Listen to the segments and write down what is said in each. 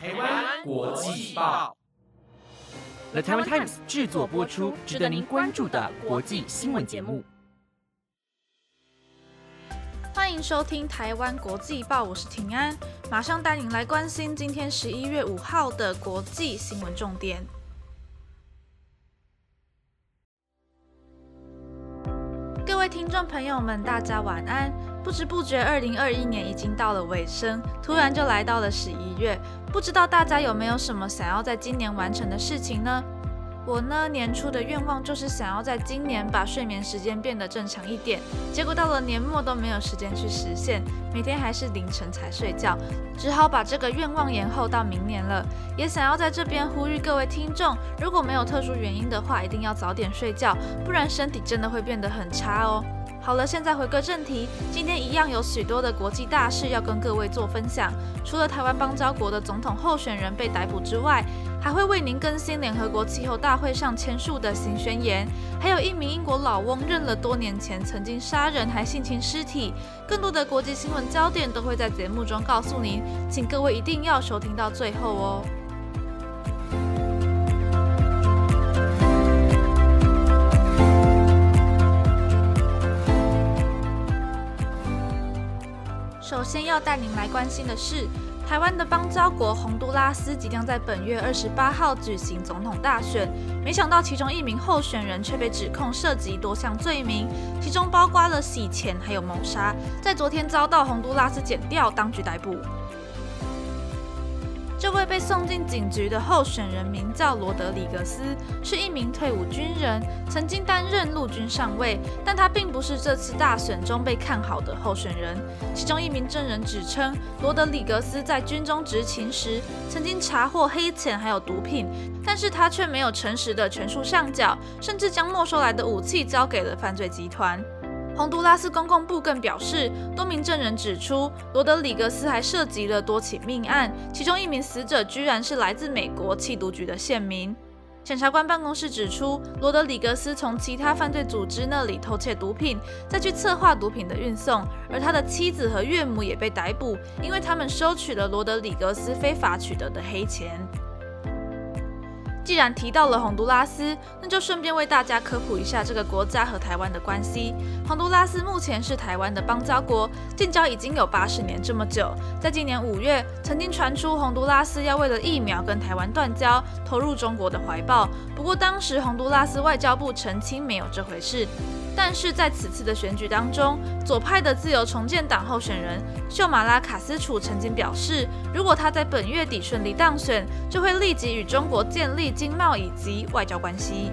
台湾国际报，The Taiwan Times 制作播出，值得您关注的国际新闻节目。欢迎收听台湾国际报，我是平安，马上带您来关心今天十一月五号的国际新闻重点。各位听众朋友们，大家晚安。不知不觉，二零二一年已经到了尾声，突然就来到了十一月。不知道大家有没有什么想要在今年完成的事情呢？我呢，年初的愿望就是想要在今年把睡眠时间变得正常一点，结果到了年末都没有时间去实现，每天还是凌晨才睡觉，只好把这个愿望延后到明年了。也想要在这边呼吁各位听众，如果没有特殊原因的话，一定要早点睡觉，不然身体真的会变得很差哦。好了，现在回归正题，今天一样有许多的国际大事要跟各位做分享。除了台湾邦交国的总统候选人被逮捕之外，还会为您更新联合国气候大会上签署的新宣言，还有一名英国老翁认了多年前曾经杀人还性侵尸体。更多的国际新闻焦点都会在节目中告诉您，请各位一定要收听到最后哦。首先要带您来关心的是，台湾的邦交国洪都拉斯即将在本月二十八号举行总统大选，没想到其中一名候选人却被指控涉及多项罪名，其中包括了洗钱还有谋杀，在昨天遭到洪都拉斯检调当局逮捕。这位被送进警局的候选人名叫罗德里格斯，是一名退伍军人，曾经担任陆军上尉，但他并不是这次大选中被看好的候选人。其中一名证人指称，罗德里格斯在军中执勤时曾经查获黑钱还有毒品，但是他却没有诚实的全数上缴，甚至将没收来的武器交给了犯罪集团。洪都拉斯公共部更表示，多名证人指出，罗德里格斯还涉及了多起命案，其中一名死者居然是来自美国缉毒局的县民。检察官办公室指出，罗德里格斯从其他犯罪组织那里偷窃毒品，再去策划毒品的运送，而他的妻子和岳母也被逮捕，因为他们收取了罗德里格斯非法取得的黑钱。既然提到了洪都拉斯，那就顺便为大家科普一下这个国家和台湾的关系。洪都拉斯目前是台湾的邦交国，建交已经有八十年这么久。在今年五月，曾经传出洪都拉斯要为了疫苗跟台湾断交，投入中国的怀抱。不过当时洪都拉斯外交部澄清没有这回事。但是在此次的选举当中，左派的自由重建党候选人秀马拉卡斯楚曾经表示，如果他在本月底顺利当选，就会立即与中国建立经贸以及外交关系。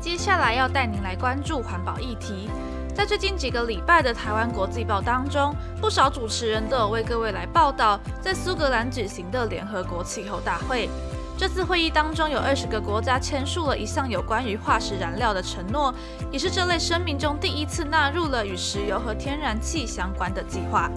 接下来要带您来关注环保议题。在最近几个礼拜的台湾国际报当中，不少主持人都有为各位来报道在苏格兰举行的联合国气候大会。这次会议当中，有二十个国家签署了一项有关于化石燃料的承诺，也是这类声明中第一次纳入了与石油和天然气相关的计划。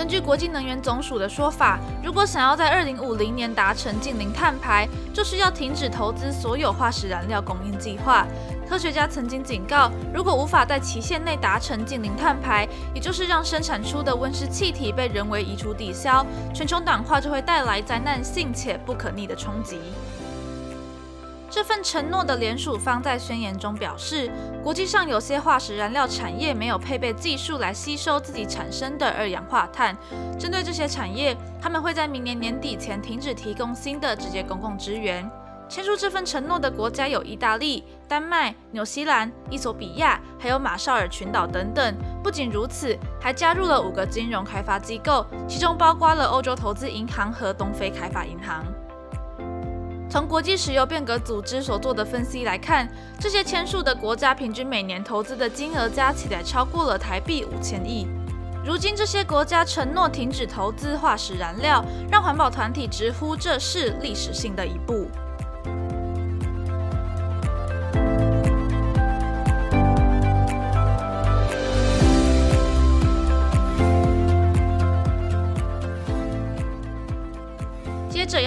根据国际能源总署的说法，如果想要在二零五零年达成近零碳排，就是要停止投资所有化石燃料供应计划。科学家曾经警告，如果无法在期限内达成近零碳排，也就是让生产出的温室气体被人为移除抵消，全球暖化就会带来灾难性且不可逆的冲击。这份承诺的联署方在宣言中表示，国际上有些化石燃料产业没有配备技术来吸收自己产生的二氧化碳。针对这些产业，他们会在明年年底前停止提供新的直接公共资源。签署这份承诺的国家有意大利、丹麦、纽西兰、伊索比亚，还有马绍尔群岛等等。不仅如此，还加入了五个金融开发机构，其中包括了欧洲投资银行和东非开发银行。从国际石油变革组织所做的分析来看，这些签署的国家平均每年投资的金额加起来超过了台币五千亿。如今，这些国家承诺停止投资化石燃料，让环保团体直呼这是历史性的一步。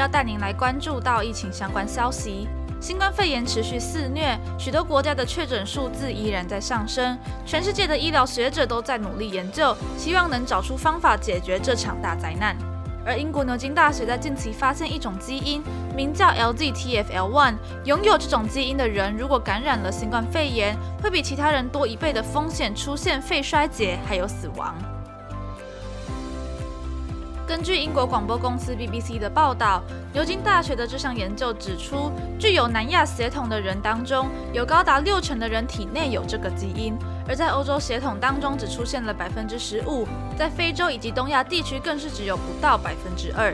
要带您来关注到疫情相关消息。新冠肺炎持续肆虐，许多国家的确诊数字依然在上升。全世界的医疗学者都在努力研究，希望能找出方法解决这场大灾难。而英国牛津大学在近期发现一种基因，名叫 LZTFL1。拥有这种基因的人，如果感染了新冠肺炎，会比其他人多一倍的风险出现肺衰竭，还有死亡。根据英国广播公司 BBC 的报道，牛津大学的这项研究指出，具有南亚血统的人当中，有高达六成的人体内有这个基因；而在欧洲血统当中，只出现了百分之十五，在非洲以及东亚地区更是只有不到百分之二。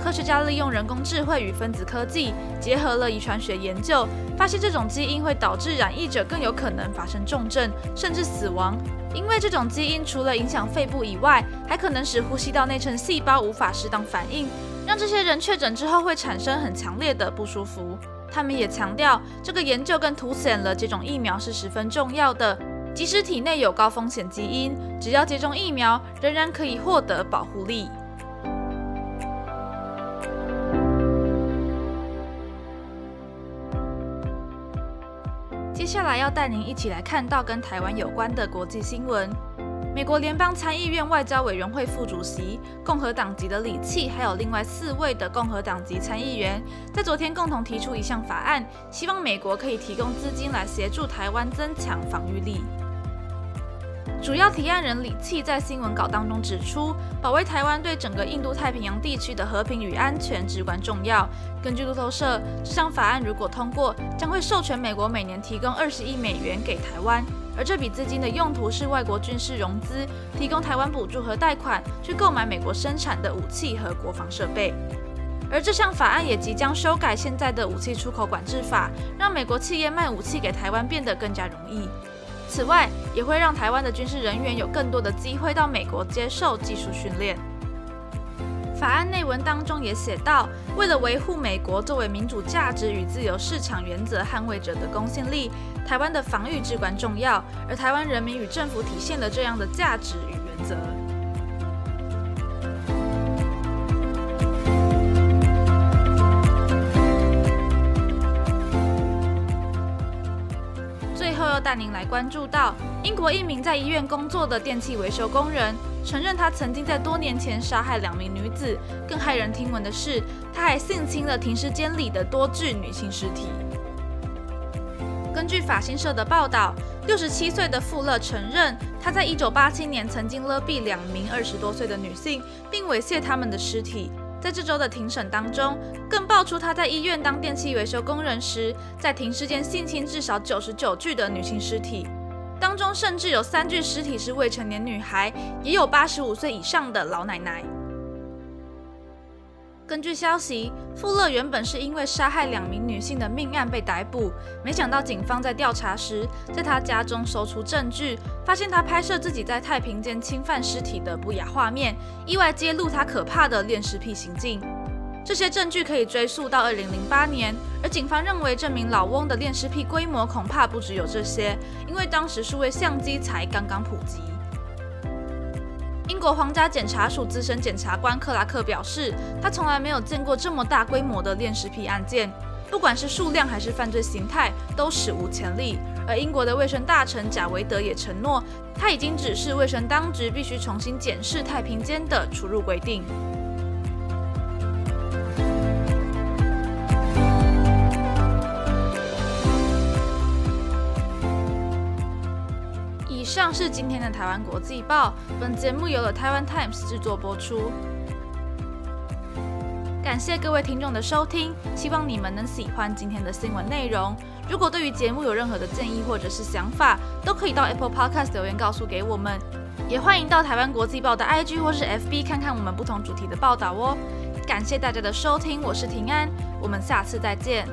科学家利用人工智慧与分子科技，结合了遗传学研究，发现这种基因会导致染疫者更有可能发生重症，甚至死亡。因为这种基因除了影响肺部以外，还可能使呼吸道内层细胞无法适当反应，让这些人确诊之后会产生很强烈的不舒服。他们也强调，这个研究更凸显了这种疫苗是十分重要的，即使体内有高风险基因，只要接种疫苗，仍然可以获得保护力。接下来要带您一起来看到跟台湾有关的国际新闻。美国联邦参议院外交委员会副主席、共和党籍的李契，还有另外四位的共和党籍参议员，在昨天共同提出一项法案，希望美国可以提供资金来协助台湾增强防御力。主要提案人李契在新闻稿当中指出，保卫台湾对整个印度太平洋地区的和平与安全至关重要。根据路透社，这项法案如果通过，将会授权美国每年提供二十亿美元给台湾，而这笔资金的用途是外国军事融资，提供台湾补助和贷款，去购买美国生产的武器和国防设备。而这项法案也即将修改现在的武器出口管制法，让美国企业卖武器给台湾变得更加容易。此外，也会让台湾的军事人员有更多的机会到美国接受技术训练。法案内文当中也写到，为了维护美国作为民主价值与自由市场原则捍卫者的公信力，台湾的防御至关重要，而台湾人民与政府体现了这样的价值与原则。您来关注到，英国一名在医院工作的电器维修工人承认，他曾经在多年前杀害两名女子。更骇人听闻的是，他还性侵了停尸间里的多具女性尸体。根据法新社的报道，六十七岁的富勒承认，他在一九八七年曾经勒毙两名二十多岁的女性，并猥亵他们的尸体。在这周的庭审当中，更爆出他在医院当电器维修工人时，在停尸间性侵至少九十九具的女性尸体，当中甚至有三具尸体是未成年女孩，也有八十五岁以上的老奶奶。根据消息，富勒原本是因为杀害两名女性的命案被逮捕，没想到警方在调查时，在他家中搜出证据，发现他拍摄自己在太平间侵犯尸体的不雅画面，意外揭露他可怕的恋尸癖行径。这些证据可以追溯到二零零八年，而警方认为这名老翁的恋尸癖规模恐怕不只有这些，因为当时数位相机才刚刚普及。英国皇家检察署资深检察官克拉克表示，他从来没有见过这么大规模的恋食癖案件，不管是数量还是犯罪形态，都史无前例。而英国的卫生大臣贾维德也承诺，他已经指示卫生当局必须重新检视太平间的出入规定。上是今天的台湾国际报，本节目由了台湾 Times 制作播出。感谢各位听众的收听，希望你们能喜欢今天的新闻内容。如果对于节目有任何的建议或者是想法，都可以到 Apple Podcast 留言告诉给我们。也欢迎到台湾国际报的 IG 或是 FB 看看我们不同主题的报道哦。感谢大家的收听，我是平安，我们下次再见。